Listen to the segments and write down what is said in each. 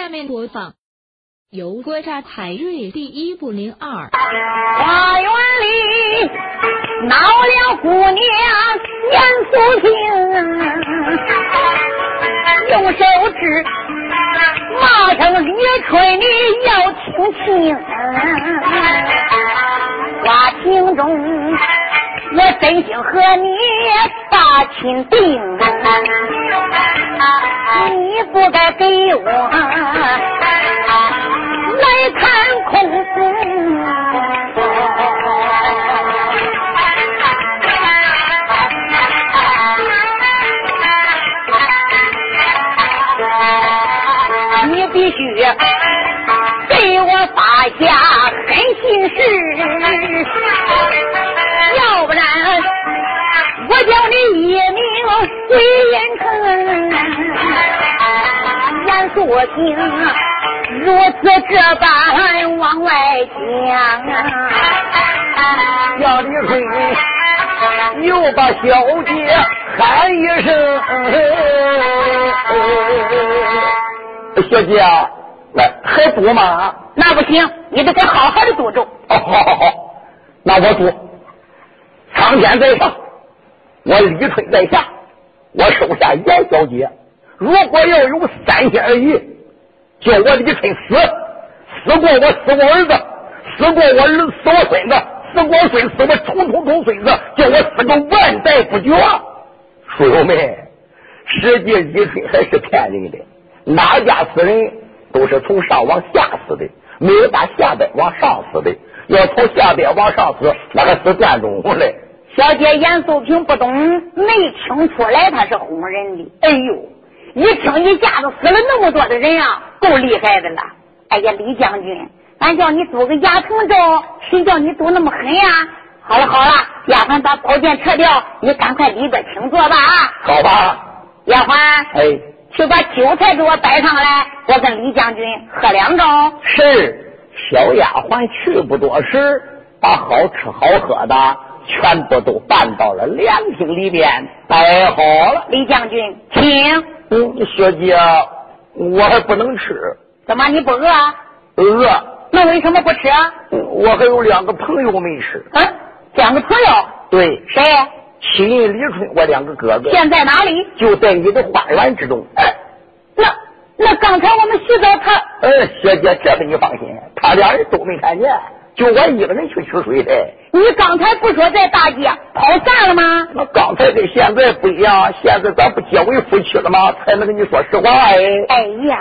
下面播放由国家海瑞第一部零二。花园里闹了姑娘严素萍，用手指骂声李春，你要听清。花厅中，我真心和你把亲定，你不该给我来看空。你必须给我发下狠心事，归阴城。严肃听，如此这般往外讲，小李春又把小姐喊一声：“小姐，来还赌吗？”那不行，你得给好好的赌赌。哦，好好好，那我赌，苍天在上，我李春在下，我手下严小姐。如果要有三心二意，叫我李春死，死过我死我儿子，死过我儿死我孙子，死过孙死我冲冲冲孙子，叫我死个万代不绝。书友们，实际李春还是骗人的，哪家死人都是从上往下死的。没有打下边往上死的，要从下边往上死，那个死断中嘞。小姐严素萍不懂，没听出来他是哄人的。哎呦，一听一下子死了那么多的人啊，够厉害的了。哎呀，李将军，俺叫你赌个牙疼咒，谁叫你赌那么狠呀？好了好了，丫鬟把宝剑撤掉，你赶快里边请坐吧啊。好吧，丫鬟。哎。去把酒菜给我摆上来，我跟李将军喝两盅。是，小丫鬟去不多时，把好吃好喝的全部都搬到了凉亭里边摆好了。李将军，请。嗯，小姐，我还不能吃。怎么你不饿？饿。那为什么不吃？我还有两个朋友没吃。嗯，两个朋友。对。谁？七人李春，我两个哥哥现在哪里？就在你的花园之中。哎那那刚才我们洗澡，他……呃，小姐，这个你放心，他俩人都没看见，就我一个人去取水的。你刚才不说在大街跑散了吗？那刚才跟现在不一样，现在咱不结为夫妻了吗？才能跟你说实话哎。哎呀，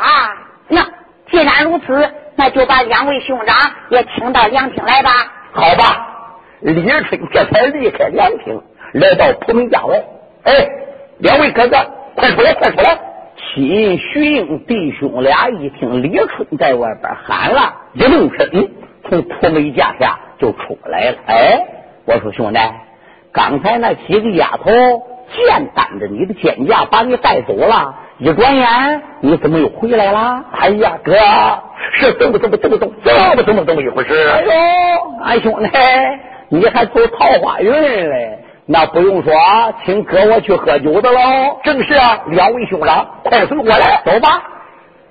那既然如此，那就把两位兄长也请到凉亭来吧。好吧，李春这才离开凉亭。来到蒲门家外，哎，两位哥哥，快出来，快出来！秦徐英弟兄俩一听李春在外边喊了，一动身从蒲门架下就出来了。哎，我说兄弟，刚才那几个丫头剑担着你的肩胛把你带走了，一转眼你怎么又回来了？哎呀，哥，是这么这么这么这么这么这么怎么一回事？哎呦，俺兄弟，你还走桃花运嘞？那不用说，请哥我去喝酒的喽。正是啊，两位兄长，快随我来，走吧。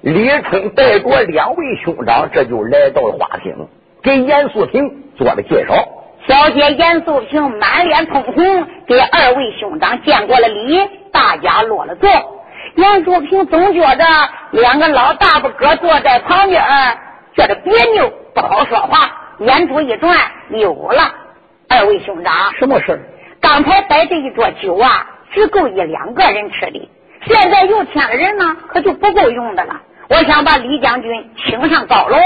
李春带着两位兄长，这就来到了花厅，给严素萍做了介绍。小姐严素萍满脸通红，给二位兄长见过了礼，大家落了座。严素萍总觉着两个老大不哥坐在旁边，觉得别扭，不好说话。眼珠一转，有了。二位兄长，什么事刚才摆这一桌酒啊，只够一两个人吃的。现在又添了人呢，可就不够用的了。我想把李将军请上高楼，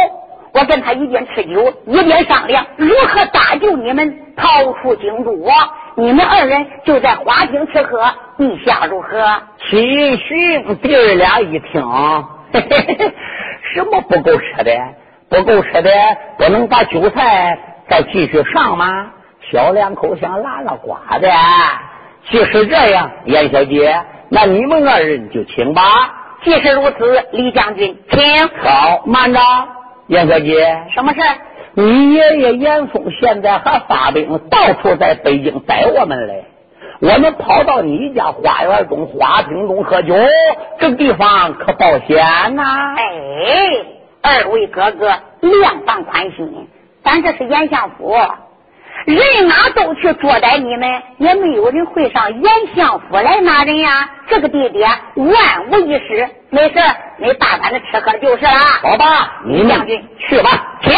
我跟他一边吃酒，一边商量如何搭救你们逃出京都。你们二人就在花厅吃喝，意下如何？秦寻弟儿俩一听，嘿嘿嘿，什么不够吃的？不够吃的，不能把酒菜再继续上吗？小两口想拉拉呱的，既是这样，严小姐，那你们二人就请吧。既是如此，李将军，请。好，慢着，严小姐，什么事你爷爷严嵩现在还发兵，到处在北京逮我们嘞。我们跑到你家花园中、花厅中喝酒，这个地方可保险呐！哎，二位哥哥量放宽心，咱这是严相府，人马都去捉逮你们，也没有人会上严相府来拿人呀。这个地点万无一失，没事，你大胆的吃喝就是了。好吧，你将军去吧，请。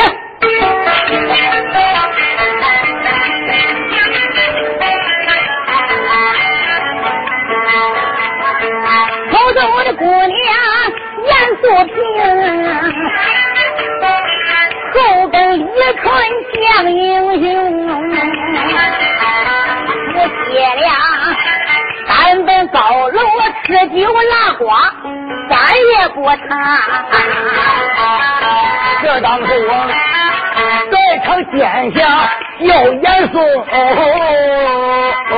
偷走的姑娘严素萍，后跟李春将英雄。我爹俩三奔高楼吃酒拉瓜，咱也不谈。这当是我在场见下要严肃。阁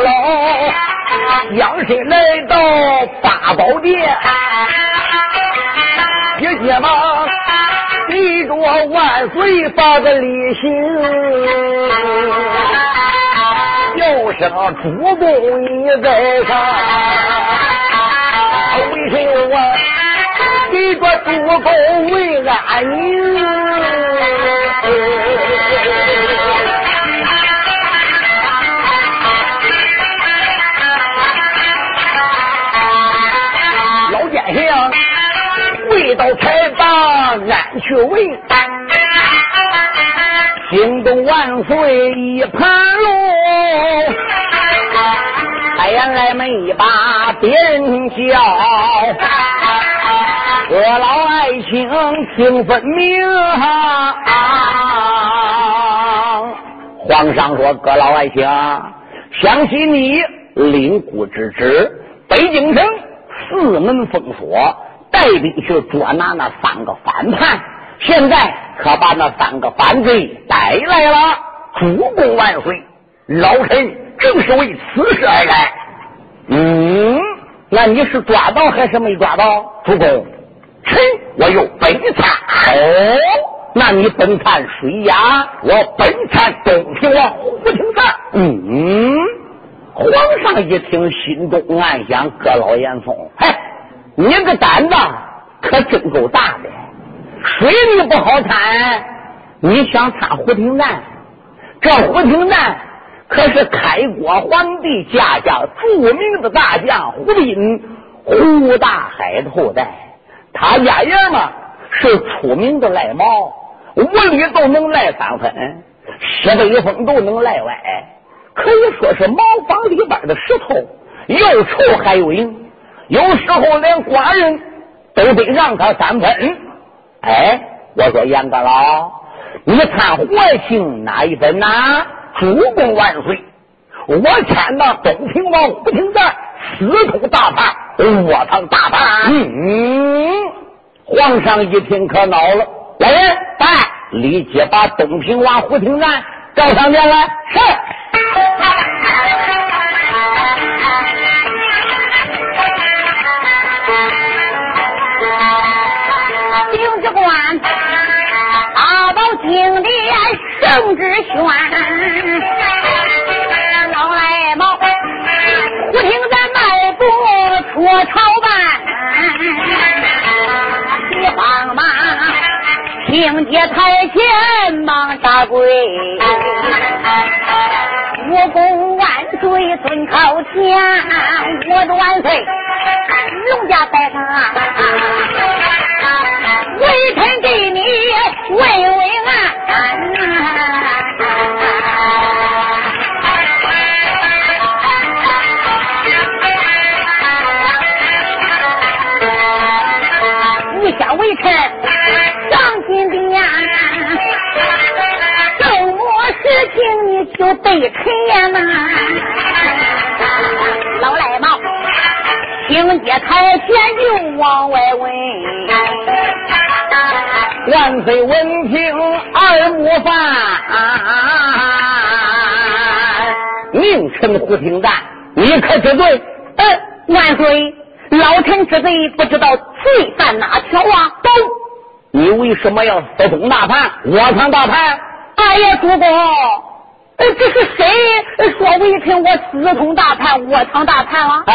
老将身来到八宝殿，姐姐嘛，立着万岁八个礼行，叫声主公你在上，为什么给着主公为安宁？到财房俺去问，惊动万岁一盘龙。哎呀，来门一把别人叫，我老爱卿听分明。皇上说：“阁老爱卿，想起你领姑之职，北京城四门封锁。”带兵去捉拿那三个反叛，现在可把那三个反贼带来了。主公万岁！老臣正是为此事而来。嗯，那你是抓到还是没抓到？主公，臣我有本参。哦，那你本参谁呀？我本参东平王胡廷琛。嗯，皇上一听，心中暗想：各老严嵩，嘿。你个胆子可真够大的，水里不好参，你想参胡廷赞？这胡廷赞可是开国皇帝家家著名的大将胡斌，胡大海的后代。他家爷嘛是出名的赖猫，屋里都能赖三分，西北风都能赖歪，可以说是茅房里边的石头，又臭还有硬。有时候连寡人都得让他三分。哎，我说严阁老，你看活性哪一本呐？主公万岁！我看到东平王胡廷赞私通大叛，窝藏大叛。嗯，皇上一听可恼了，来人，来，立即把东平王胡廷赞召上殿来。是。金殿圣旨宣，老来毛不听咱迈步出朝办，你慌忙听接台前忙下跪，武功万岁尊靠前，我的万岁龙家在上，微臣给你问问。你想微臣上金殿，什么事情你就对臣呀嘛？老赖毛，迎接台前就往外问。万岁闻听二目犯，命臣胡廷赞，你可知罪？嗯，万岁，老臣之罪不知道罪犯哪条啊？都，你为什么要私通大叛？我藏大叛？哎呀，主公，呃，这是谁说微臣我私通大叛，我藏大叛了？哎，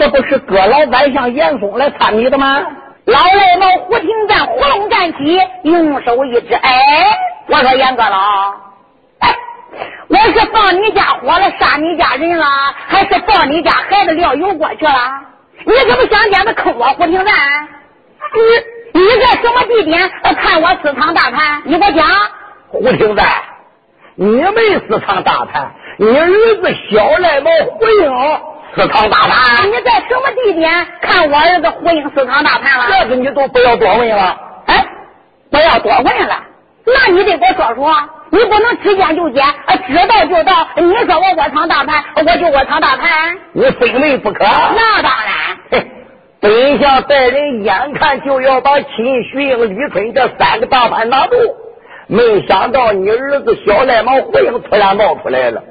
这不是各老百姓严嵩来参你的吗？老赖毛胡廷赞活龙站起，用手一指，哎，我说严阁老，哎，我是放你家火了，杀你家人了，还是放你家孩子料油过去了？你怎么想点子坑我胡廷赞？你你在什么地点看我私藏大盘？你给我讲。胡廷赞，你没私藏大盘，你儿子小赖毛胡英。私藏大盘？你在什么地点看我儿子胡英私藏大盘了？这个你都不要多问了。哎，不要多问了。那你得给我说说，你不能知见就见，知道就到。你说我窝藏大盘，我就窝藏大盘。你非问不可。那当然。本相带人眼看就要把秦徐英、李春这三个大盘拿住，没想到你儿子小赖毛胡英突然冒出来了，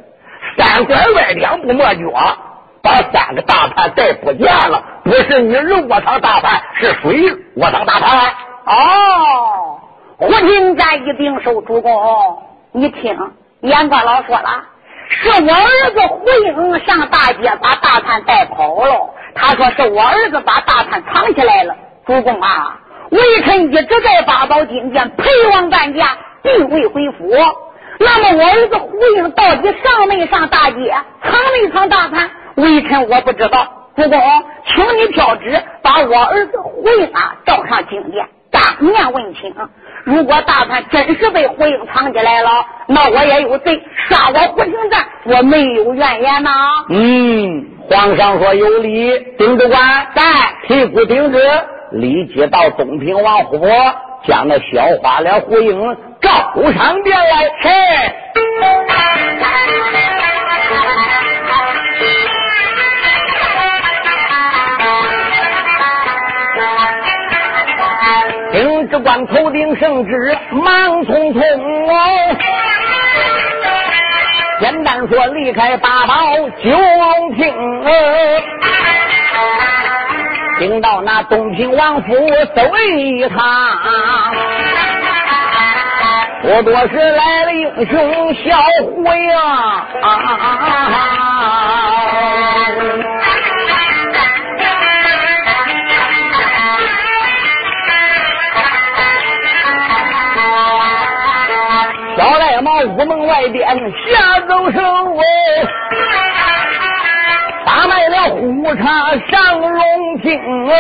三拐弯两步没脚。把三个大盘带不见了，不是你儿我当大盘，是谁我当大盘？哦，胡金赞一定手，主公，你听，严官老说了，是我儿子胡英上大街把大盘带跑了。他说是我儿子把大盘藏起来了。主公啊，微臣一直在八宝金殿陪王半价，并未回府。那么我儿子胡英到底上没上大街，藏没藏大盘？微臣我不知道，主公，请你挑旨把我儿子胡英啊召上金殿，当面问清。如果大盘真是被胡英藏起来了，那我也有罪，杀我胡廷赞，我没有怨言呐。嗯，皇上说有理，丁主管在，屁股顶旨，立即到东平王府，将那小花脸胡英召上殿来。是。丁知官头顶圣旨，忙匆匆哦。简单说，离开八宝九龙厅，听到那东平王府走一趟，不多时来了英雄小胡呀。屋门外边下走手哦，打卖了胡茶上龙厅哦，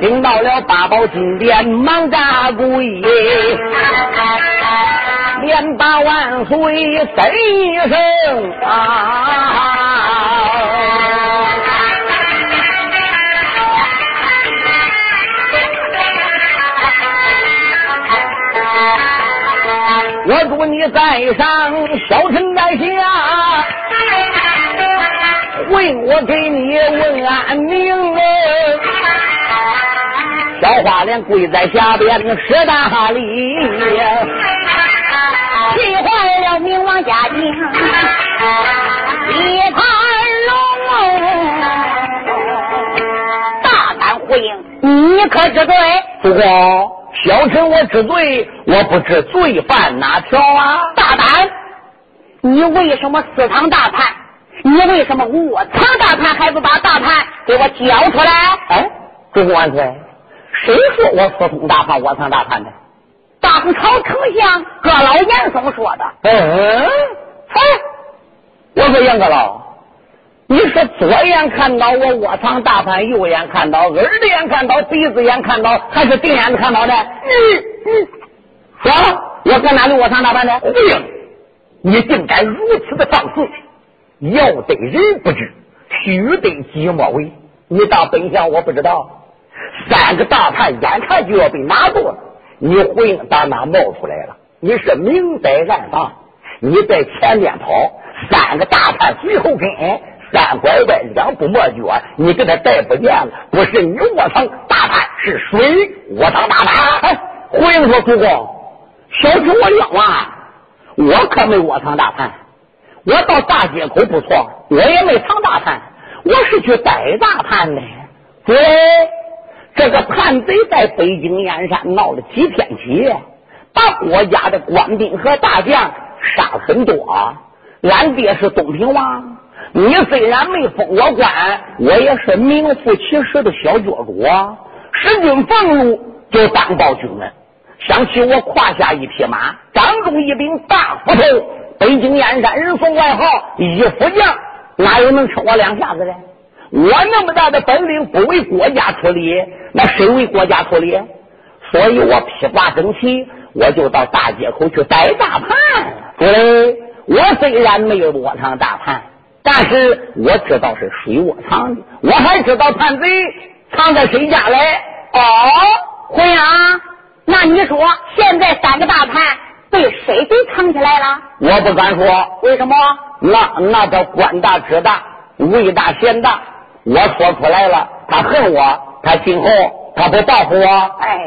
听到了八宝金殿忙扎跪，连把万岁声一声啊。我祝你在上，小臣在下，回我给你问安宁。小花脸跪在下边施大礼，气坏了明王家丁一盘龙。大胆回应，你可知罪？主公。小臣我知罪，我不知罪犯哪条啊！大胆！你为什么私藏大盘？你为什么我藏大盘？还不把大盘给我交出来？哎，主公万岁！谁说我私通大盘、我藏大盘的？当朝丞相葛老严嵩说的。嗯，哎，我说严阁老。你是左眼看到我卧藏大盘，右眼看到，耳朵眼看到，鼻子眼看到，还是顶眼子看到的？嗯嗯，说，我搁哪里卧藏大盘的？胡英，你竟敢如此的放肆！要得人不知，须得己莫为。你当本相我不知道？三个大盘眼看就要被拿住了，你胡英打哪冒出来了？你是明摆暗放，你在前面跑，三个大盘随后跟。三拐弯，两步没脚，你给他带不见了。不是你卧藏大盘，是谁卧藏大盘？胡英说：“主公，小臣我冤枉，我可没卧藏大盘。我到大街口不错，我也没藏大盘，我是去逮大盘的。对，这个叛贼在北京燕山闹了几天起，把国家的官兵和大将杀了很多。俺爹是东平王，你虽然没封我官，我也是名副其实的小脚主。使君俸禄就当报军了。想起我胯下一匹马，掌中一柄大斧头，北京燕山人送外号一斧将，哪有能吃我两下子的？我那么大的本领，不为国家出力，那谁为国家出力？所以我披挂整齐，我就到大街口去逮大盘。对，我虽然没有窝上大盘，但是我知道是谁窝藏的，我还知道叛贼藏在谁家嘞。哦，辉阳。那你说，现在三个大叛被谁给藏起来了？我不敢说，为什么？那那叫官大职大，位大贤大。我说出来了，他恨我，他今后他不报复我。哎，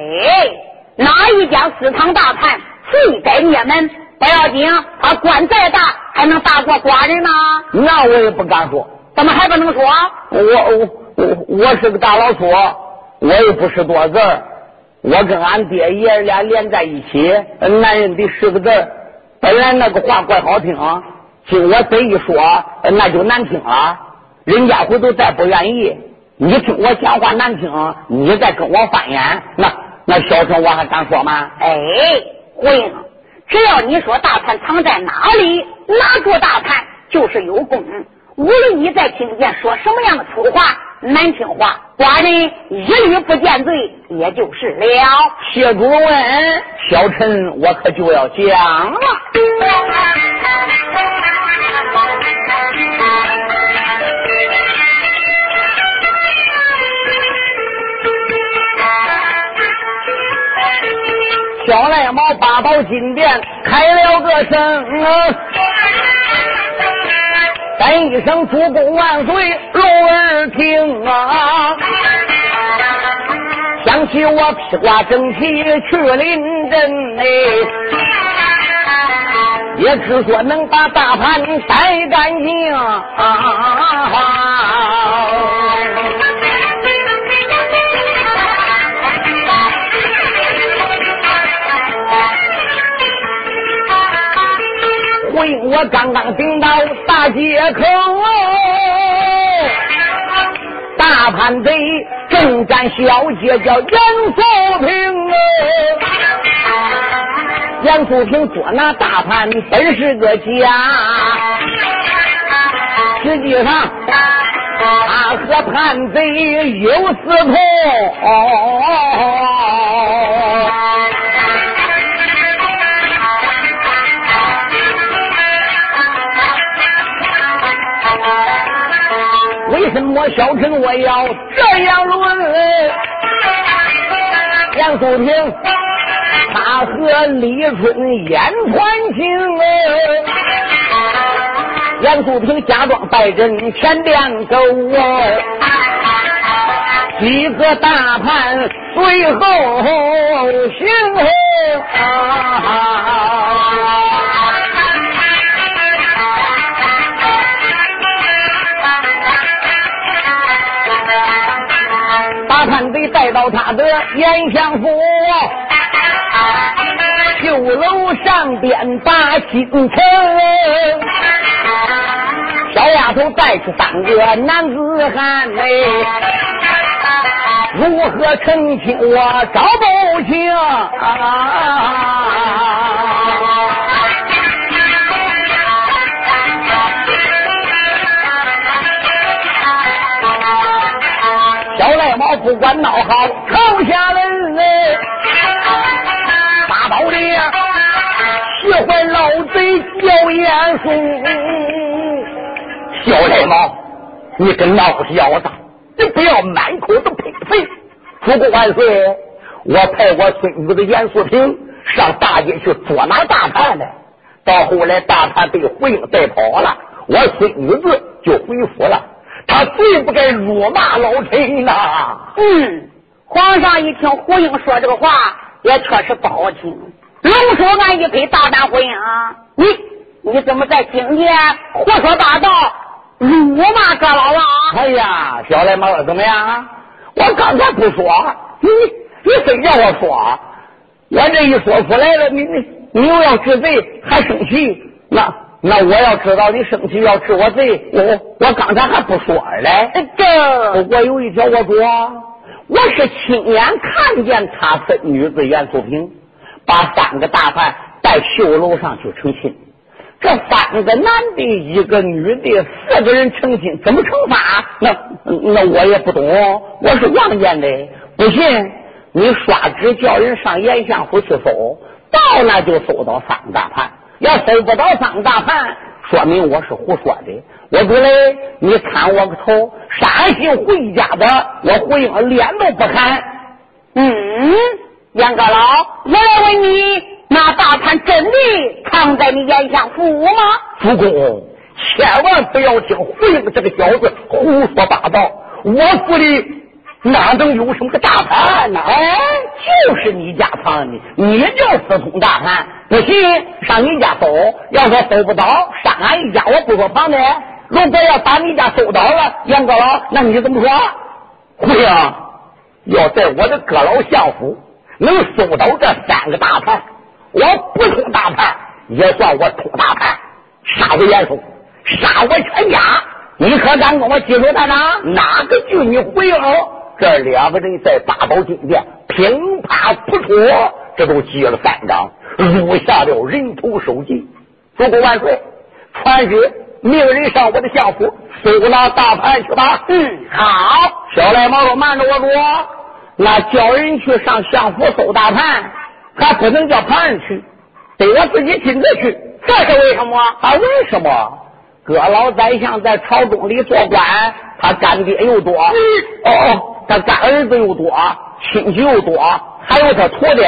哪一家私藏大叛，罪该灭门。不要紧，他官再大，还能大过寡人吗？那我也不敢说。怎么还不能说？我我我我是个大老粗，我又不是多字儿。我跟俺爹爷俩连在一起，男人的十个字本来那个话怪好听，经我这一说，那就难听了。人家回头再不愿意，你听我讲话难听，你再跟我翻眼，那那小声我还敢说吗？哎，回应，只要你说大盘藏在哪里，拿住大盘就是有功。无论你在听见说什么样的粗话。难听话，寡人一律不见罪，也就是了。谢主问，小臣我可就要讲了。小赖猫八宝金殿开了个声。喊一声“主公万岁”，龙儿听啊！想起我披挂整齐去临阵哎，也只说能把大盘带干净。我刚刚顶到大街口，大盘贼正战小姐叫严素平严素平捉拿大盘本是个假，实际上他和叛贼有私通。什么小陈我要这样论？杨素平他和李春言传情，杨素平假装拜阵前边走，几个大盘随后行。看带到他的严相府，绣楼上边把京城，小丫头带出三个男子汉嘞，如何成亲我找不清。不管闹好，朝下人哎，八宝殿喜欢老贼叫严肃。小赖猫，你跟闹小子，你不要满口的呸呸！主公万岁！我派我孙子的严素平上大街去捉拿大盘的，到后来大盘被胡英带跑了，我孙子就回府了。他最不该辱骂老臣呐！嗯，皇上一听胡英说这个话，也确实不好听。龙叔，俺一配大胆胡英啊！你你怎么在京前胡说八道，辱骂阁老王？哎呀，小赖猫怎么样啊？我刚才不说，你你非叫我说，我这一说出来了，你你你又要治罪，还生气，那那我要知道你生气要治我罪，我我刚才还不说嘞。这我有一条我说，我是亲眼看见他孙女子袁素萍把三个大汉带绣楼上去成亲。这三个男的，一个女的，四个人成亲，怎么惩罚？那那我也不懂，我是望见的，不信你刷纸叫人上严相府去搜，到那就搜到三个大盘。要搜不到三个大盘，说明我是胡说的。我说嘞，你看我个头，山西回家的，我回应脸都不看。嗯，杨阁老，我来问你。那大盘真的藏在你严相府吗？主公，千万不要听胡英这个小子胡说八道。我府里哪能有什么个大盘呢？哎，就是你家藏的，你叫私通大盘。不信上你家搜，要说搜不到，上俺一家我不说旁的。如果要把你家搜到了，杨阁老，那你怎么说？胡英要在我的阁老相府能搜到这三个大盘。我不通大盘，也算我通大盘，杀我严嵩，杀我全家，你可敢跟我记住他呢？哪个句你回应？这两个人在八宝金殿乒啪扑戳，这都接了三掌，入下了人头首级。主公万岁！传旨，命人上我的相府搜拿大盘去吧。嗯，好。小赖毛说：“瞒着，我说，那叫人去上相府搜大盘。”还不能叫旁人去，得我自己亲自去。这是为什么？啊，为什么？哥老宰相在朝中里做官，他干爹又多，哦，他干儿子又多，亲戚又多，还有他徒弟。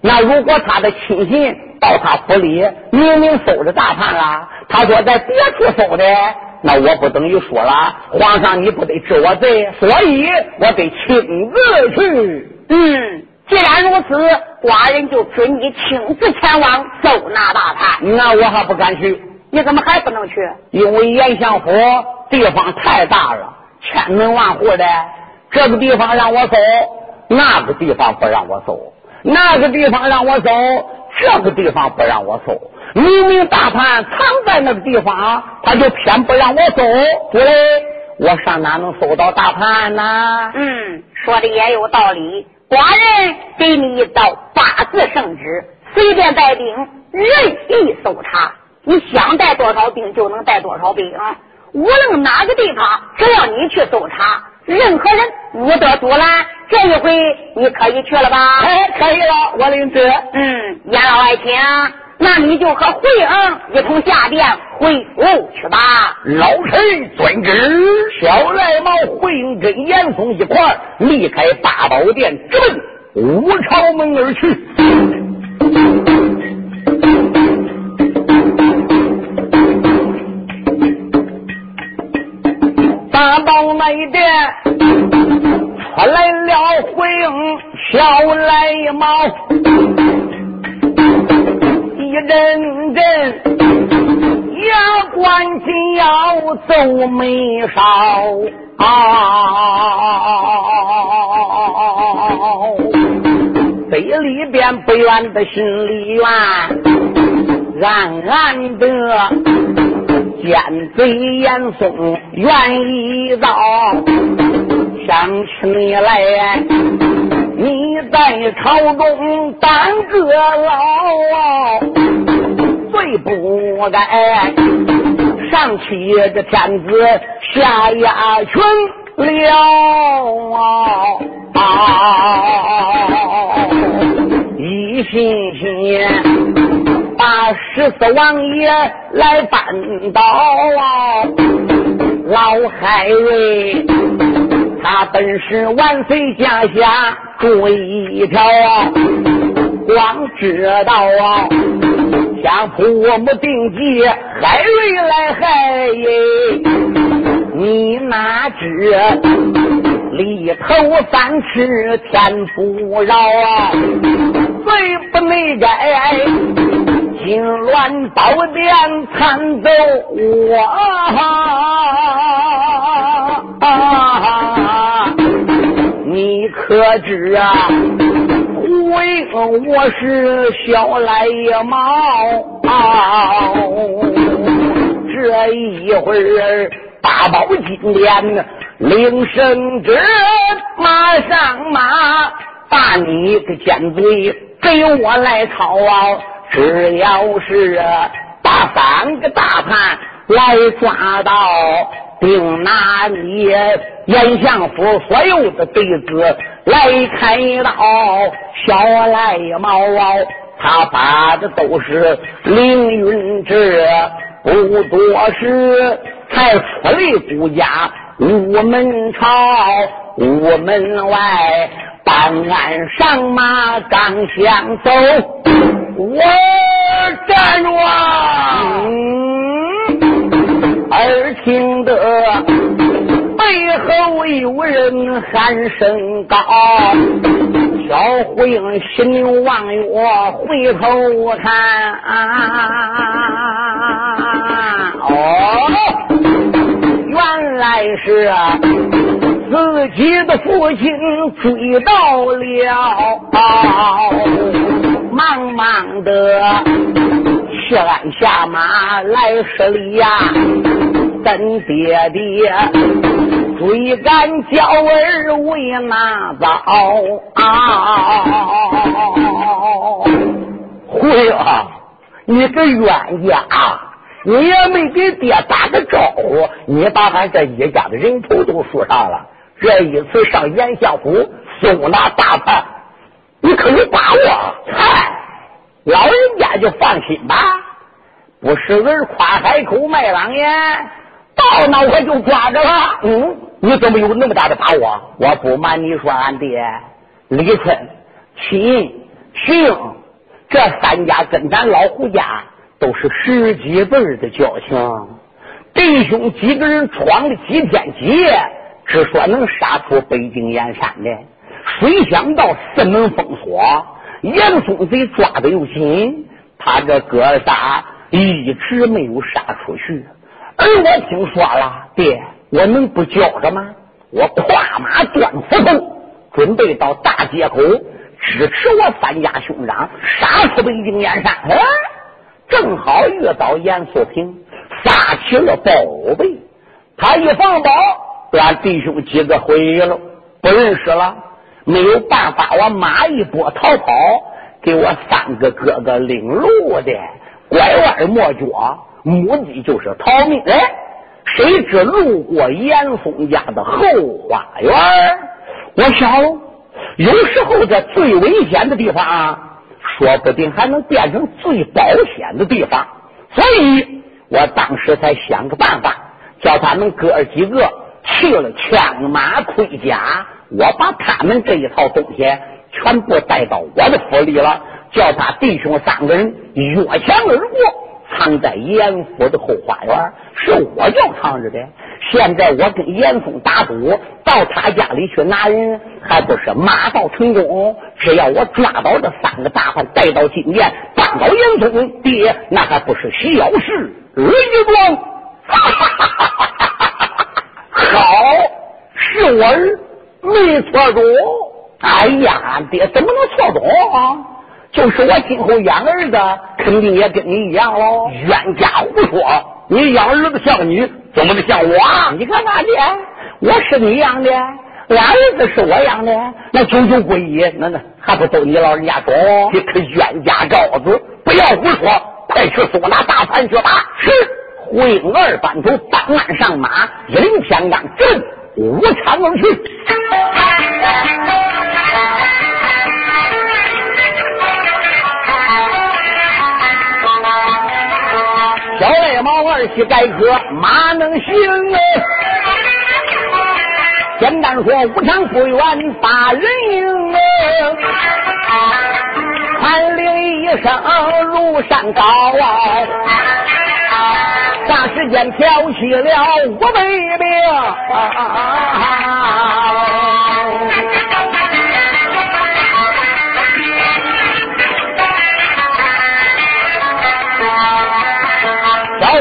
那如果他的亲信到他府里，明明收着大判了，他说在别处收的，那我不等于说了，皇上你不得治我罪，所以我得亲自去。嗯。既然如此，寡人就准你亲自前往搜拿大判。那我还不敢去。你怎么还不能去？因为严相府地方太大了，千门万户的，这个地方让我搜，那个地方不让我搜；那个地方让我搜，这个地方不让我搜。明明大盘藏在那个地方，他就偏不让我搜。对，我上哪能搜到大盘呢？嗯，说的也有道理。寡人给你一道八字圣旨，随便带兵，任意搜查。你想带多少兵就能带多少兵，无论哪个地方，只要你去搜查，任何人无得阻拦。这一回你可以去了吧？哎，可以了，我领旨。嗯，严老爱卿。那你就和惠儿一同下殿回府去吧。老臣遵旨。小赖猫、惠英跟严嵩一块离开八宝殿，直奔五朝门而去。来了，回应小赖毛。一阵阵，牙关紧要皱眉梢，嘴里边不愿的心里怨，暗暗的奸贼严嵩愿意造，想起你来。你在朝中当个老，最不该上起这天子下压群了啊！一心心把十四王爷来扳倒，老海瑞他本是万岁家下。注一条啊，光知道啊，想扑我们定计害瑞来害耶，你哪知里头三尺天不饶啊，罪不内改，金銮宝殿参奏我。可知啊，胡英我是小来也毛，这一会儿八宝金莲领圣旨，马上马，把你的奸贼给我来抄啊！只要是把三个大汉来抓到。并拿你严相府所有的弟子来开刀，小赖毛他发的都是凌云志，不多时才出来孤家午门朝，午门外办案上马刚想走，我站住啊！耳听得背后有人喊声高，小胡英心里望月回头看，哦，原来是自己的父亲追到了，茫茫的。谢鞍下马来施礼呀，等爹爹追赶娇儿为哪早啊？会啊，你个冤家，啊你也没给爹打个招呼，你把俺这一家的人头都输上了。这一次上严相府搜拿大叛，你可有把握？嗨！老人家就放心吧，不是人夸海口卖狼烟，到那我就抓着了。嗯，你怎么有那么大的把握？我不瞒你说，俺爹李春、秦、姓这三家跟咱老胡家都是十几辈的交情，弟兄几个人闯了几天几夜，只说能杀出北京燕山的，谁想到四门封锁。严嵩贼抓的又紧，他这哥仨一直没有杀出去。而我听说了，爹，我能不叫着吗？我跨马断斧头，准备到大街口支持我三家兄长杀出北京燕山。哎，正好遇到严素平撒起了宝贝，他一放宝，把弟兄几个毁了，不认识了。没有办法，我马一拨逃跑，给我三个哥哥领路的，拐弯抹角，目的就是逃命。哎，谁知路过严嵩家的后花园，我想，有时候这最危险的地方啊，说不定还能变成最保险的地方。所以我当时才想个办法，叫他们哥儿几个去了枪马盔甲。我把他们这一套东西全部带到我的府里了，叫他弟兄三个人越墙而过，藏在严府的后花园，是我叫藏着的。现在我跟严嵩打赌，到他家里去拿人，还不是马到成功？只要我抓到这三个大汉，带到金殿，办到严嵩爹，那还不是小事一桩？好，是我儿。没错中，哎呀，爹怎么能错中啊？就是我今后养儿子，肯定也跟你一样喽。冤家胡说，你养儿子像你，怎么能像我？你看那爹，我是你养的，俺儿子是我养的，那九九归一，那那还不都你老人家说？你可冤家羔子，不要胡说，快去搜拿大盘去吧。是，会二班头当案上马，一领天罡震。无常而去，小赖猫二七改科，马能行啊？简单说，无常不远把人迎啊！喊铃一声如山高啊！霎时间挑起了五百兵，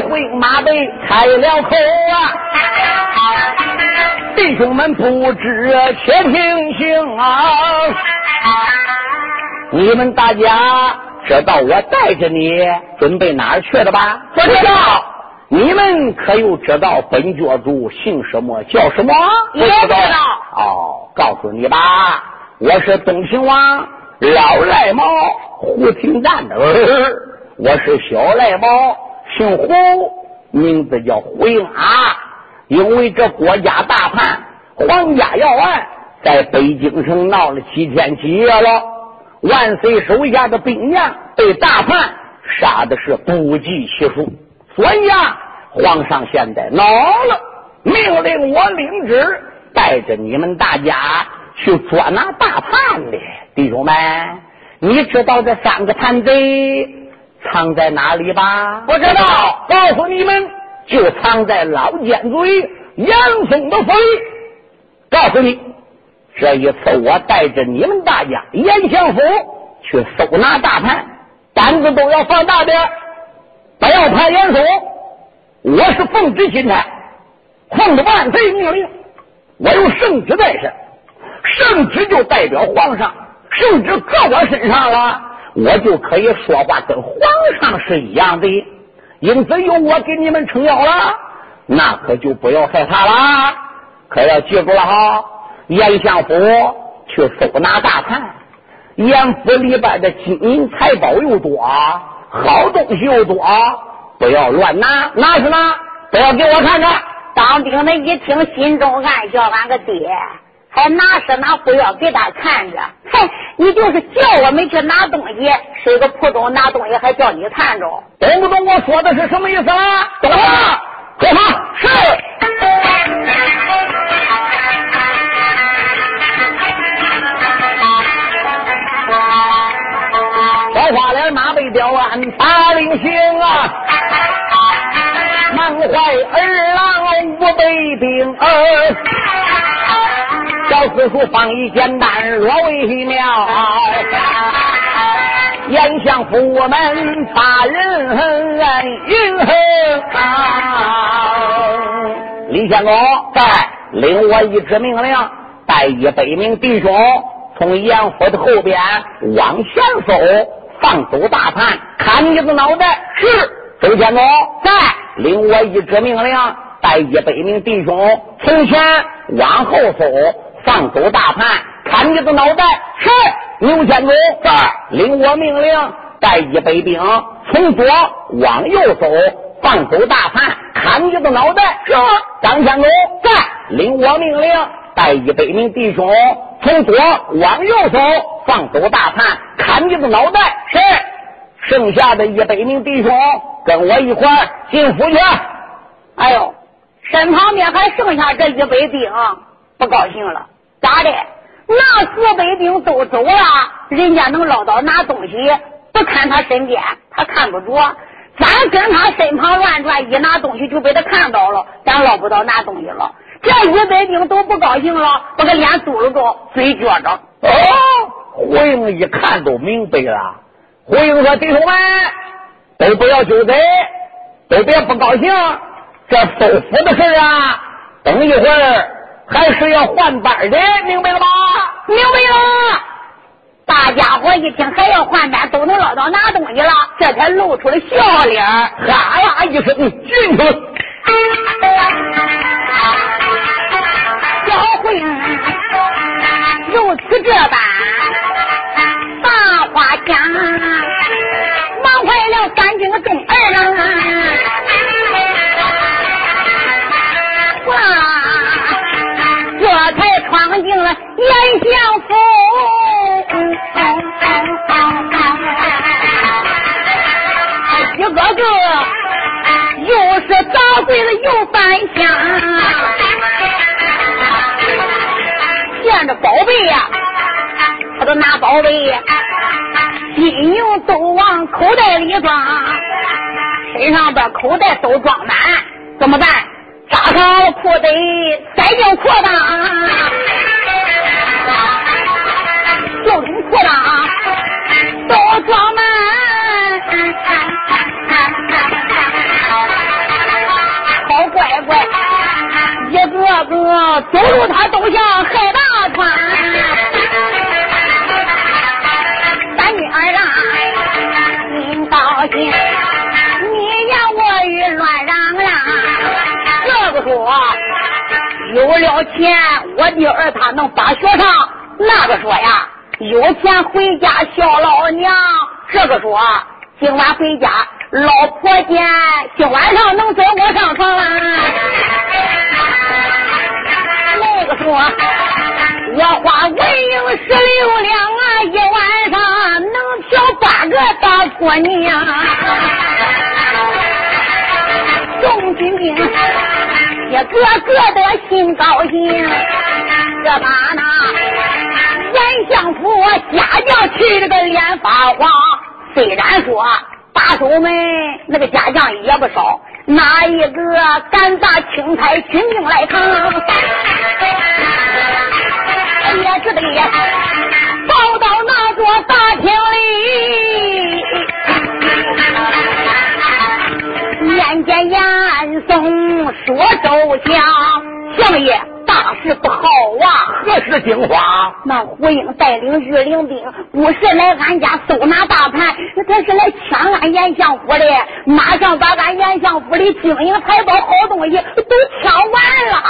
回马背开了口啊，弟兄们不知且听行啊！你们大家知道我带着你准备哪儿去了吧？不知道。你们可又知道本教主姓什么叫什么？也知道。哦，告诉你吧，我是东平王老赖猫胡廷赞的儿，我是小赖毛，姓胡，名字叫胡英啊。因为这国家大叛，皇家要案，在北京城闹了七天七夜了。万岁手下的兵将被大叛杀的是不计其数。所以啊，皇上现在恼了，命令我领旨，带着你们大家去捉拿大叛的弟兄们。你知道这三个叛贼藏在哪里吧？不知道。告诉你们，就藏在老尖嘴杨松的府里。告诉你，这一次我带着你们大家严相府去搜拿大盘，胆子都要放大点。不要怕严嵩，我是奉旨钦差，奉着万岁命令，我有圣旨在身，圣旨就代表皇上，圣旨搁我身上了，我就可以说话跟皇上是一样的。因此有我给你们撑腰了，那可就不要害怕了，可要记住了哈。严相府去搜拿大贪，严府里边的金银财宝又多。好东西又多，不要乱拿，拿是拿，都要给我看看。当兵的一听，心中暗叫俺个爹，还拿是拿，不要给他看着。嘿，你就是叫我们去拿东西，是个铺中拿东西，还叫你看着，懂不懂？我说的是什么意思啊？懂了，坐好，是。花脸马背雕鞍八令行啊，满怀儿郎五百兵儿，小四叔放一简单若为妙，严相府门八人迎啊，李相公在领我一支命令，带一百名弟兄从严府的后边往前走。放走大叛，砍你的脑袋！是周天宗在，领我一支命令，带一百名弟兄从前往后走，放走大叛，砍你的脑袋！是牛天宗在，领我命令，带一百兵从左往右走，放走大叛，砍你的脑袋！是张天宗在，领我命令，带一百名弟兄从左往右走，放走大叛。砍你的脑袋！是，剩下的一百名弟兄跟我一块进府去。哎呦，身旁边还剩下这一百兵，不高兴了。咋的？那四百兵都走了，人家能捞到拿东西，不看他身边，他看不着。咱跟他身旁乱转，一拿东西就被他看到了，咱捞不到拿东西了。这一百兵都不高兴了，把个脸嘟了着，嘴撅着。哦。胡英一看都明白了。胡英说：“弟兄们，都不要纠贼，都别不高兴。这收服的事啊，等一会儿还是要换班的，明白了吧？明白了。大家伙一听还要换班，都能捞到拿东西了，这才露出了笑脸。哈啦一声进去了。小胡英如此这般。”大花枪，忙坏了三军众儿郎，严相府，一个个又是砸跪了又翻箱，见着宝贝呀，他都拿宝贝。金牛都往口袋里装，身上的口袋都装满，怎么办？扎上裤带，塞进裤裆，袖中裤裆都装满。好乖乖，一个个走路他都像海大川。有了钱，我的儿他能把学上；那个说呀，有钱回家孝老娘。这个说今晚回家。老婆见，今晚上能跟我上床啦。那个说，我花文银十六两啊，一晚上能嫖八个大婆娘。宋金兵个个的心高兴，这把那严相府家将气这个脸发黄。虽然说。大手们那个家将也不少，哪一个敢把青台军兵来扛？也只得跑到那座大厅里，面见严嵩说周详，相爷。大事不好啊！何事惊慌？那胡英带领御林兵，不是来俺家搜拿大盘，他是来抢俺严相府的。马上把俺严相府的金银财宝、好东西都抢完了。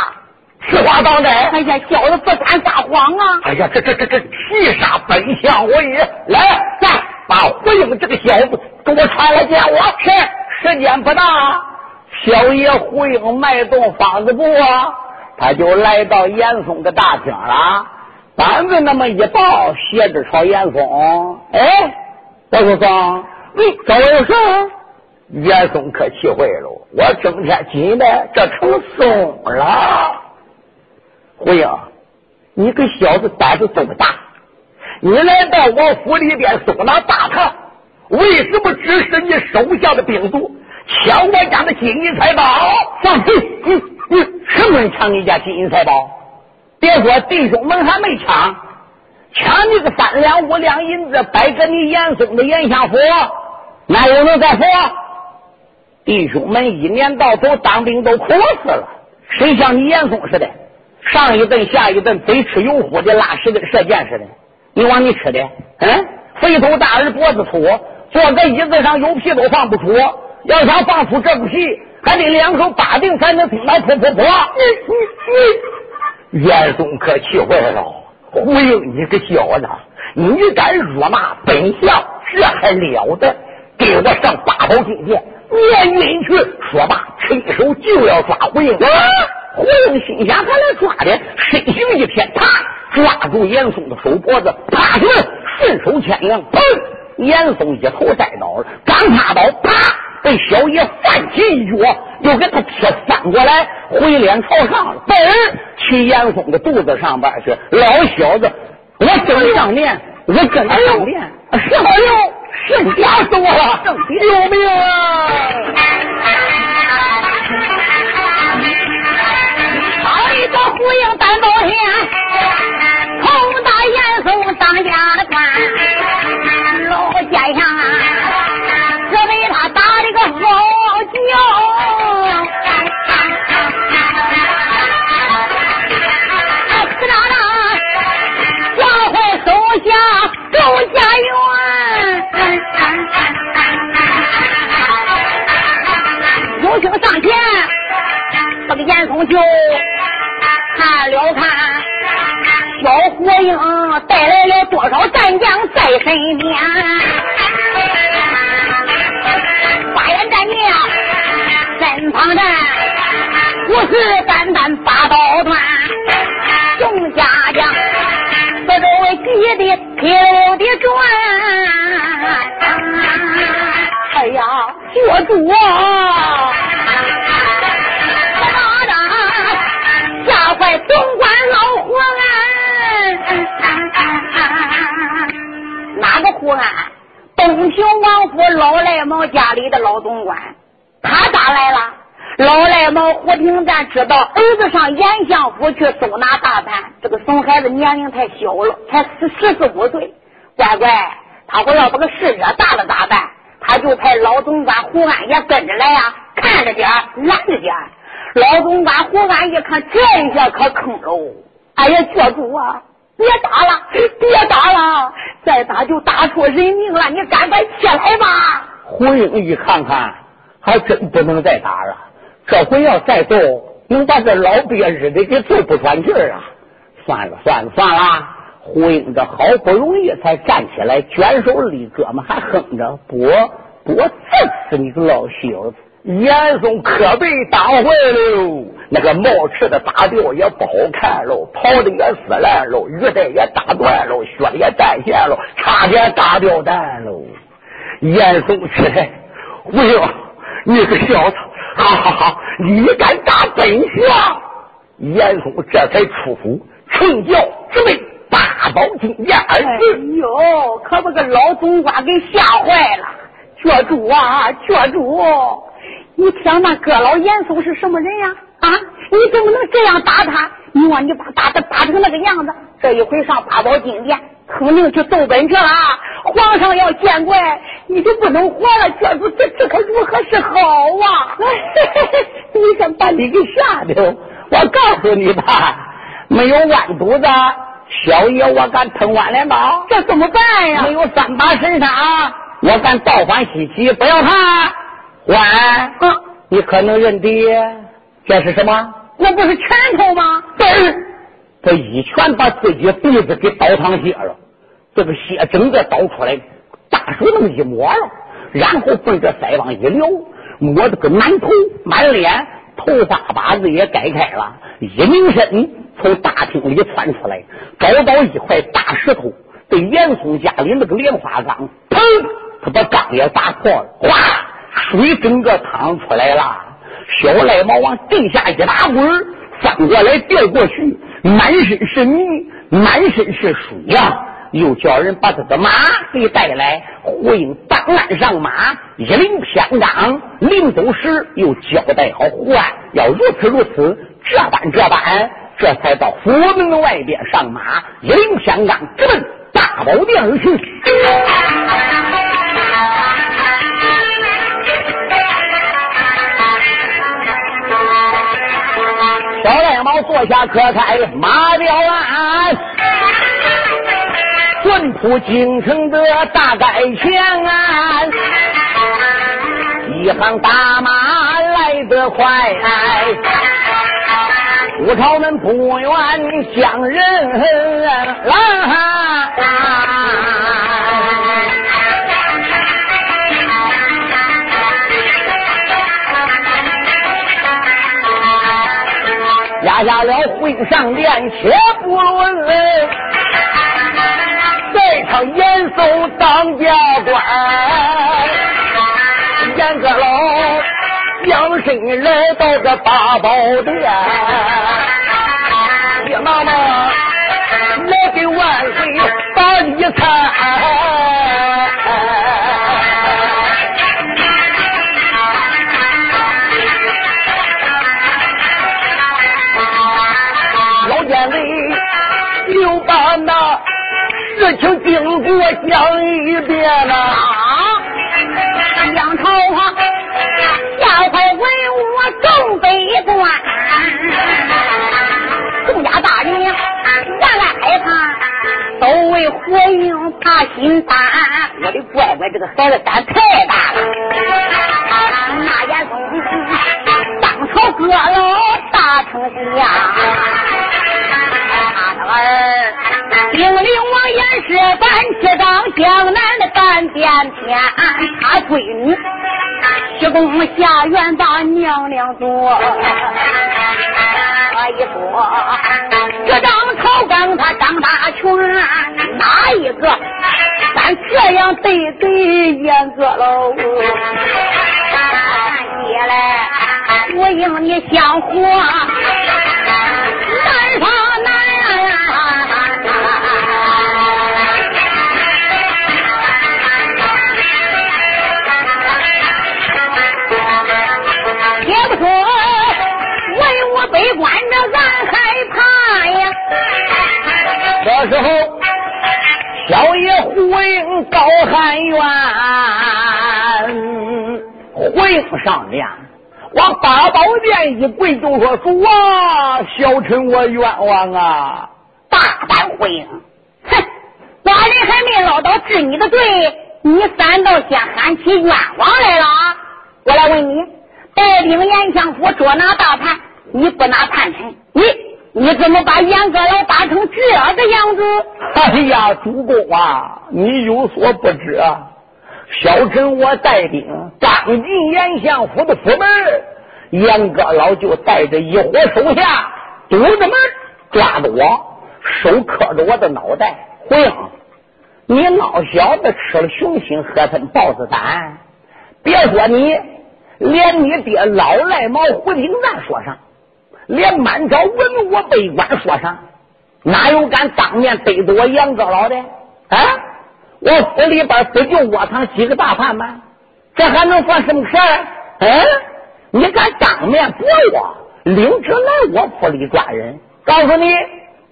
此话当真？哎呀，小子不敢撒谎啊！哎呀，这这这这气杀本相我也来，再把胡英这个小子给我传来见我。是，时间不大，小爷胡英迈动方子步啊。他就来到严嵩的大厅了，板子那么一抱，斜着朝严嵩。哎，老先生，你找我有事？严嵩可气坏了，我整天紧的这成松了。胡英，你个小子胆子这么大，你来到我府里边搜那大唐，为什么指使你手下的兵卒抢我家的金银财宝？放屁！你。你什么人抢你家金银财宝？别说弟兄们还没抢，抢你个三两五两银子，摆给你严嵩的严相府，哪有能再说？弟兄们一年到头当兵都苦死了，谁像你严嵩似的，上一顿下一顿，贼吃油乎的，拉屎跟射箭似的。你往你吃的，嗯，肥头大耳脖子粗，坐在椅子上有屁都放不出，要想放出这个屁。还得两手把定才能听到噗噗噗！你你你，严嵩可气坏了，胡英，你个小子，你敢辱骂本相，这还了得？给我上八宝金殿，念允去！说罢，伸手就要抓胡英。胡英心想，他来抓的，身形一偏，啪，抓住严嵩的手脖子，啪，顺手牵羊，砰！严嵩一头栽倒了，刚趴倒，啪！被小爷翻起一脚，又给他踢翻过来，回脸朝上了，嘣，去严嵩的肚子上边去。老小子，我跟你上练，我跟你上练，什么用？圣吓死我了！救命啊！好一个胡应这个严嵩就看了看，小火鹰带来了多少战将在身边。身旁的虎视眈眈八宝团，众家将这周围急的溜的转。哎呀，学主啊！达吓坏总管老胡安，哪个胡安？东平王府老赖毛家里的老总管。他咋来了？老赖毛胡廷赞知道儿子上严相府去搜拿大盘，这个怂孩子年龄太小了，才十十四五岁。乖乖，他说要把个事惹大了咋办？他就派老总管胡安也跟着来呀，看着点拦着点老总管胡安一看，这一下可坑喽！哎呀，教主啊，别打了，别打了，再打就打出人命了！你赶快起来吧。胡英一看看，还真不能再打了。这回要再斗，能把这老鳖日的给揍不喘气儿啊！算了算了算了。胡英这好不容易才站起来，卷手立胳膊，还哼着：“我我揍死你个老小子！”严嵩可被打坏喽，那个毛翅的打掉也不好看喽，袍子也撕烂喽，玉带也打断喽，靴子也断线喽，差点打掉蛋喽。严嵩起来，胡英，你个小子，好好好，你敢打本相？严嵩这才出府，成教之位八宝金殿二字。哎呦，可把个老总管给吓坏了！教主啊，教主！你想那哥老严嵩是什么人呀？啊，你怎么能这样打他？你说你把打他打成那个样子，这一回上八宝金殿，肯定去奏本去了。皇上要见怪，你就不能活了。教主，这这可如何是好啊？你想把你给吓的？我告诉你吧，没有弯肚子，小爷我敢吞万连宝。这怎么办呀？没有三把神杀，我敢倒反西岐。不要怕。官，你可能认得这是什么？那不是拳头吗？对，这一拳把自己鼻子给倒淌血了，这个血整个倒出来，大手那么一抹了，然后奔着腮帮一撩，抹的个满头满脸，头发把子也改开了，一拧身从大厅里窜出来，找到一块大石头，对严嵩家里那个莲花缸，砰，他把缸也砸破了，哗。水整个淌出来了，小赖毛往地下一打滚，翻过来掉过去，满身是泥，满身是水呀！又叫人把他的马给带来，胡英当岸上马，一领偏章，临走时又交代好胡安要如此如此，这般这般，这才到府门外边上马，一领偏章，直奔大宝殿而去。小赖毛坐下，可开马吊鞍，顺铺京城的大街前，一行大马来得快，武朝门不远将人拦。压下了会上殿，且不论，在场严嵩当家官，严阁老将身来到这八宝殿，爹妈妈来给万岁把礼参。情经过讲一遍呐。杨朝啊，下快文武正悲观，众家大人呀，原来害怕，都为火影怕心胆。我的乖乖，这个孩子胆太大了。那严嵩当朝阁老大丞相。儿，兵临王严氏办执掌江南的半边天，他闺女西宫下院把娘娘做。我一说，这张朝纲他张大权，哪一个敢这样对对严哥喽？爹嘞，我应你相活。时候，小爷呼应高喊冤，回应上面，往八宝殿一跪，就说：“主啊，小臣我冤枉啊！”大胆回应！哼，寡人还没捞到治你的罪，你反倒先喊起冤枉来了啊。我来问你，带领严相府捉拿大叛，你不拿叛臣，你你怎么把严阁老打成这个样子？哎呀，主公啊，你有所不知啊！小臣我带兵刚进严相府的府门，严阁老就带着一伙手下堵着门，抓着我，手磕着我的脑袋。回应，你老小子吃了雄心，喝成豹子胆。别说你，连你爹老赖毛胡顶赞说上，连满朝文武百官说上，哪有敢当面对着我杨阁老的？啊！我府里边不就窝藏几个大叛吗？这还能算什么事儿？嗯，你敢当面驳我，领旨来我府里抓人？告诉你，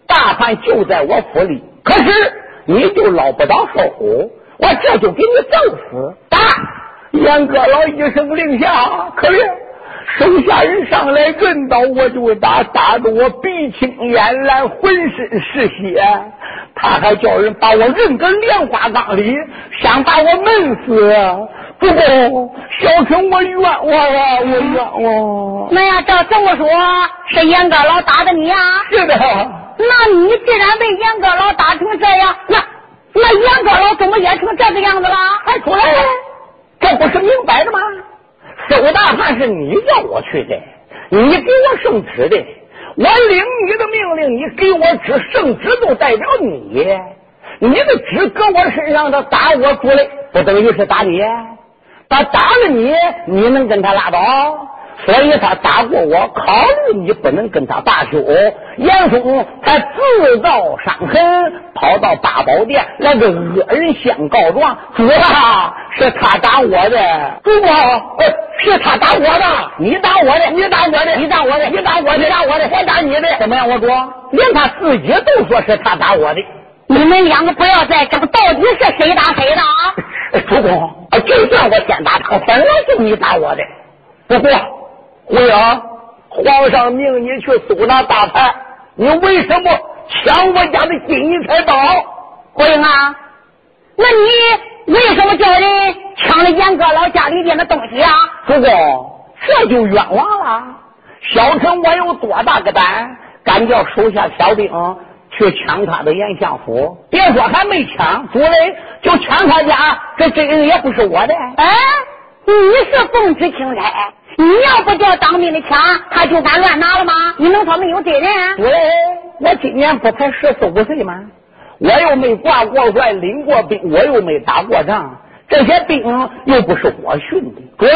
大叛就在我府里，可是你就捞不到手，我这就给你揍死！打！杨阁老一声令下，可是手下人上来摁倒我就打，打得我鼻青眼蓝，浑身是血。他还叫人把我扔个莲花缸里，想把我闷死。不过小春我冤枉啊，我冤枉。那呀，照这么说，是严阁老打的你呀？是的。那你既然被严阁老打成这样，那那严阁老怎么也成这个样子了？还出来？这不是明摆的吗？周大汉是你叫我去的，你给我圣旨的。我领你的命令，你给我旨，圣旨都代表你。你的旨搁我身上，他打我出来，不等于是打你？他打了你，你能跟他拉倒？所以他打过我，考虑你不能跟他罢休。严嵩他自造伤痕，跑到八宝殿来个恶人先告状，主啊，是他打我的，主啊，是他打我的，你打我的，你打我的，你打我的，你打我的，你打我的，我打你的，怎么样？我说，连他自己都说是他打我的，你们两个不要再争，到底是谁打谁的啊？主公，就算我先打他，本来就你打我的，不过。回啊！皇上命你去搜那大盘，你为什么抢我家的金银财宝？回应啊！那你为什么叫人抢了严阁老家里边的东西啊？主公，这就冤枉了。小臣我有多大个胆，敢叫手下小兵去抢他的严相府？别说还没抢，主人就抢他家，这真人也不是我的。哎，你是奉旨钦差。你要不叫当兵的抢，他就敢乱拿了吗？你能说没有罪人？对，我今年不才十四五岁吗？我又没挂过帅，领过兵，我又没打过仗，这些兵又不是我训的。对，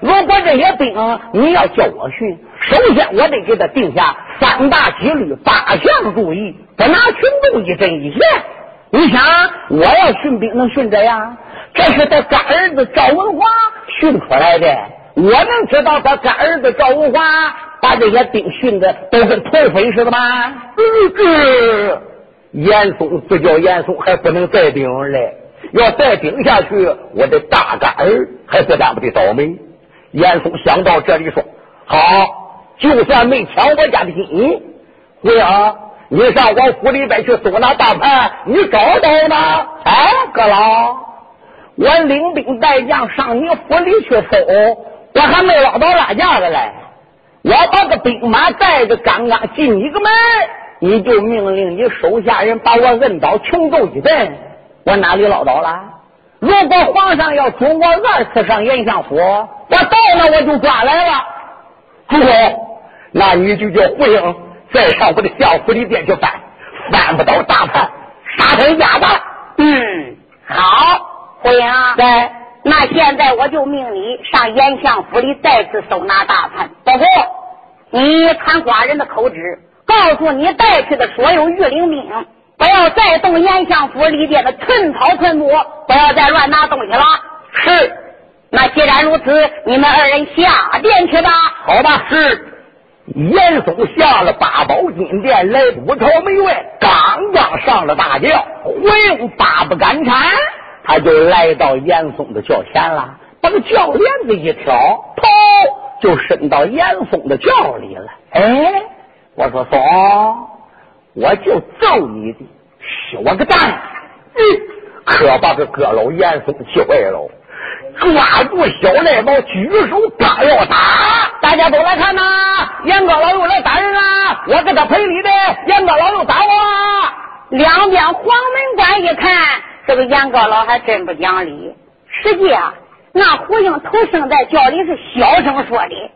如果这些兵你要叫我训，首先我得给他定下三大纪律、八项注意，不拿群众一针一线。你想，我要训兵能训这样？这是他干儿子赵文华训出来的。我能知道他干儿子赵文华把这些兵训的都跟土匪似的吗？嗯，严嵩不叫严嵩，还不能带兵嘞。要再顶下去，我的大干儿还不但不得倒霉。严嵩想到这里说：“好，就算没抢我家的金，胡杨，你上我府里边去搜那大盘，你找到吗？哎，阁老，我领兵带将上你府里去搜。”我还没捞到拉架子来，我把个兵马带着，刚刚进你个门，你就命令你手下人把我摁倒，穷揍一顿。我哪里捞到了？如果皇上要准我二次上严相府，我到那我就抓来了。主公，那你就叫胡英再上我的相府里边去翻，翻不到大盘，杀他家的。嗯，好，胡英在。那现在我就命你上严相府里再次搜拿大盘。不过你传寡人的口旨，告诉你带去的所有御林兵，不要再动严相府里边的寸草寸木，不要再乱拿东西了。是。那既然如此，你们二人下殿去吧。好吧。是。严嵩下了八宝金殿，来五朝门外，刚刚上了大轿，回八不敢缠。他就来到严嵩的轿前了，把个轿帘子一挑，头就伸到严嵩的轿里了。哎，我说松，我就揍你的，我个蛋！嗯，可把这阁老严嵩气坏了，抓住小赖毛，举手刚要打，大家都来看呐！严阁老又来打人了，我给他赔礼的，严阁老又打我。两边黄门关一看，这个严阁老还真不讲理。实际啊，那胡英头声在轿里是小声说的，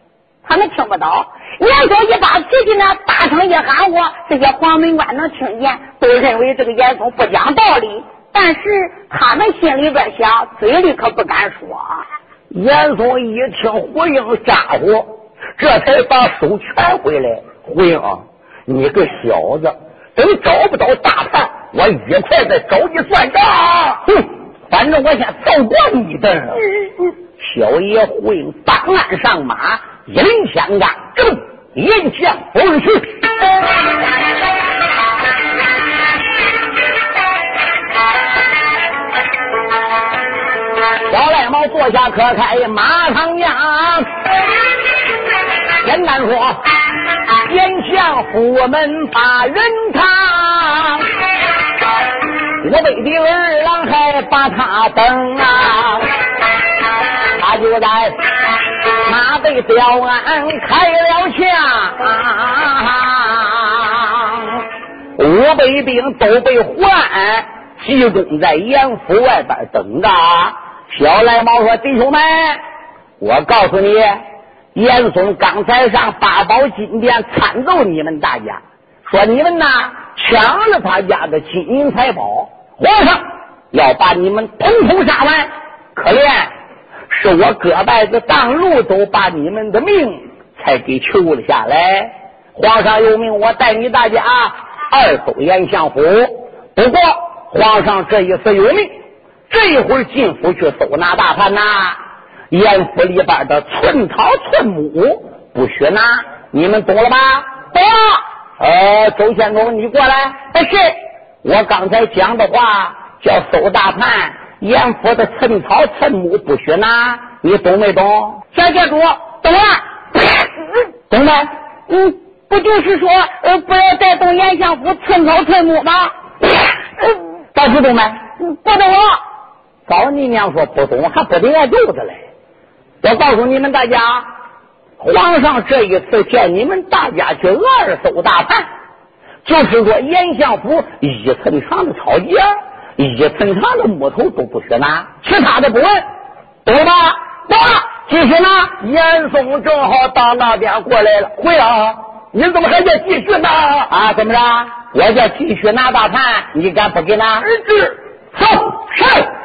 他们听不到。严嵩一把脾气呢大声一喊我，这些黄门官能听见，都认为这个严嵩不讲道理。但是他们心里边想，嘴里可不敢说。严嵩一听胡英咋呼，这才把手全回来。胡英，你个小子，等找不到大盘，我一块再找你算账。哼，反正我先揍过你的。小爷胡应当岸上马，一领枪杆，正沿江而去。小赖猫坐下，可开马上将。简单说，眼向府门把人扛，我辈的儿郎还把他等啊。他就在马背吊鞍开了枪，五百兵都被换，集中在严府外边等着。小赖猫说：“弟兄们，我告诉你，严嵩刚才上八宝金殿参奏你们大家，说你们呐抢了他家的金银财宝，皇上要把你们统统杀完。可怜是我割拜子当路都把你们的命才给求了下来。皇上有命，我带你大家二走严相府。不过皇上这一次有命。”这一会儿进府去搜拿大盘呐，严府里边的寸草寸木不许拿，你们懂了吧？懂了。呃，周县公，你过来。是，我刚才讲的话叫搜大盘，严府的寸草寸木不许拿，你懂没懂？小街主，懂了。懂没？嗯，不就是说，呃，不要再动严相府寸草寸木吗？大不懂没？不懂。早你娘说不懂，还不得挨揍子嘞！我告诉你们大家，皇上这一次见你们大家去二艘大盘，就是说严相府一寸长的草叶，一寸长的木头都不许拿，其他的不问，懂了吧？懂了，继续拿。严嵩正好到那边过来了，回啊！你怎么还叫继续拿啊？怎么着？我叫继续拿大盘，你敢不给拿？儿子，走，上。